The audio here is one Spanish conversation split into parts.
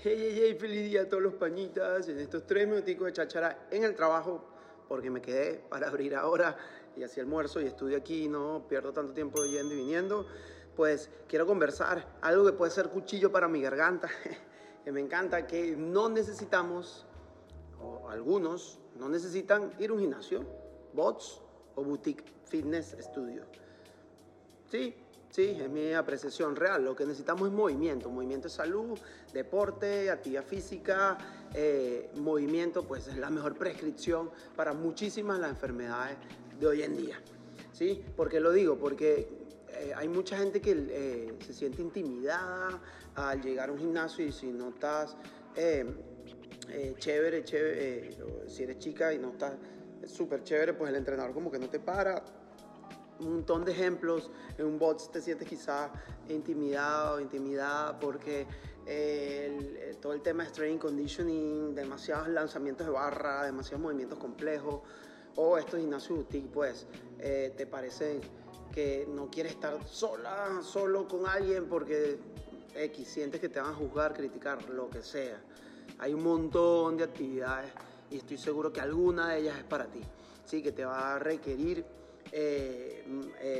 Hey, hey, hey, feliz día a todos los pañitas en estos tres minuticos de cháchara en el trabajo, porque me quedé para abrir ahora y hacía almuerzo y estudio aquí, no pierdo tanto tiempo yendo y viniendo. Pues quiero conversar algo que puede ser cuchillo para mi garganta, que me encanta, que no necesitamos, o algunos no necesitan ir a un gimnasio, bots o boutique fitness studio. Sí, Sí, es mi apreciación real. Lo que necesitamos es movimiento, movimiento de salud, deporte, actividad física, eh, movimiento, pues es la mejor prescripción para muchísimas las enfermedades de hoy en día. ¿Sí? ¿Por qué lo digo? Porque eh, hay mucha gente que eh, se siente intimidada al llegar a un gimnasio y si no estás chévere, chévere, si eres chica y no estás súper chévere, pues el entrenador como que no te para un montón de ejemplos. En un bot te sientes quizá intimidado, intimidada porque todo el tema de strength conditioning, demasiados lanzamientos de barra, demasiados movimientos complejos, o estos gimnasios boutique, pues eh, te parece que no quieres estar sola, solo con alguien porque X, sientes que te van a juzgar, criticar, lo que sea. Hay un montón de actividades y estoy seguro que alguna de ellas es para ti. Sí, que te va a requerir eh, eh,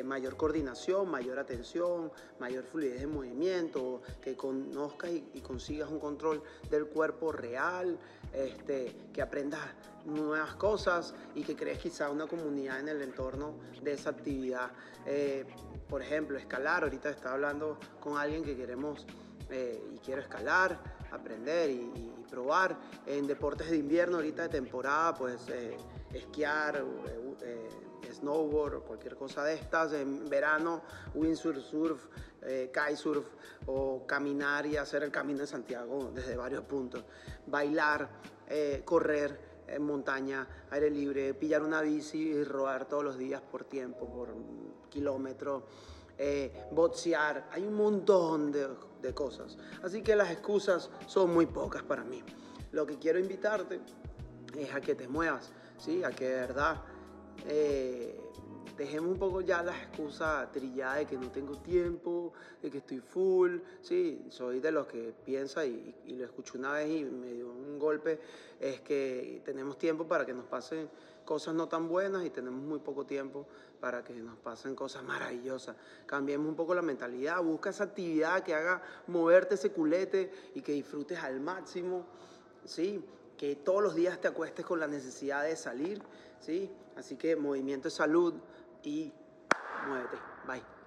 mayor coordinación, mayor atención, mayor fluidez de movimiento, que conozcas y, consigas un control del cuerpo real, este, que aprendas nuevas cosas y que crees quizá una comunidad en el entorno de esa actividad. Eh, por ejemplo, escalar, ahorita estaba hablando con alguien que queremos y quiero escalar, aprender y, probar. En deportes de invierno, ahorita de temporada, pues esquiar, snowboard o cualquier cosa de estas, en verano windsurf, surf, eh, kitesurf o caminar y hacer el camino de Santiago desde varios puntos, bailar, eh, correr en montaña, aire libre, pillar una bici y rodar todos los días por tiempo, por kilómetros, eh, boxear, hay un montón de, de cosas. Así que las excusas son muy pocas para mí. Lo que quiero invitarte es a que te muevas, ¿sí? a que de verdad eh, dejemos un poco ya las excusas trilladas de que no tengo tiempo, de que estoy full. Sí, soy de los que piensa y, lo escucho una vez y me dio un golpe, es que tenemos tiempo para que nos pasen cosas no tan buenas y tenemos muy poco tiempo para que nos pasen cosas maravillosas. Cambiemos un poco la mentalidad, busca esa actividad que haga moverte ese culete y que disfrutes al máximo. Sí, que todos los días te acuestes con la necesidad de salir, ¿sí? Así que movimiento salud y muévete. Bye.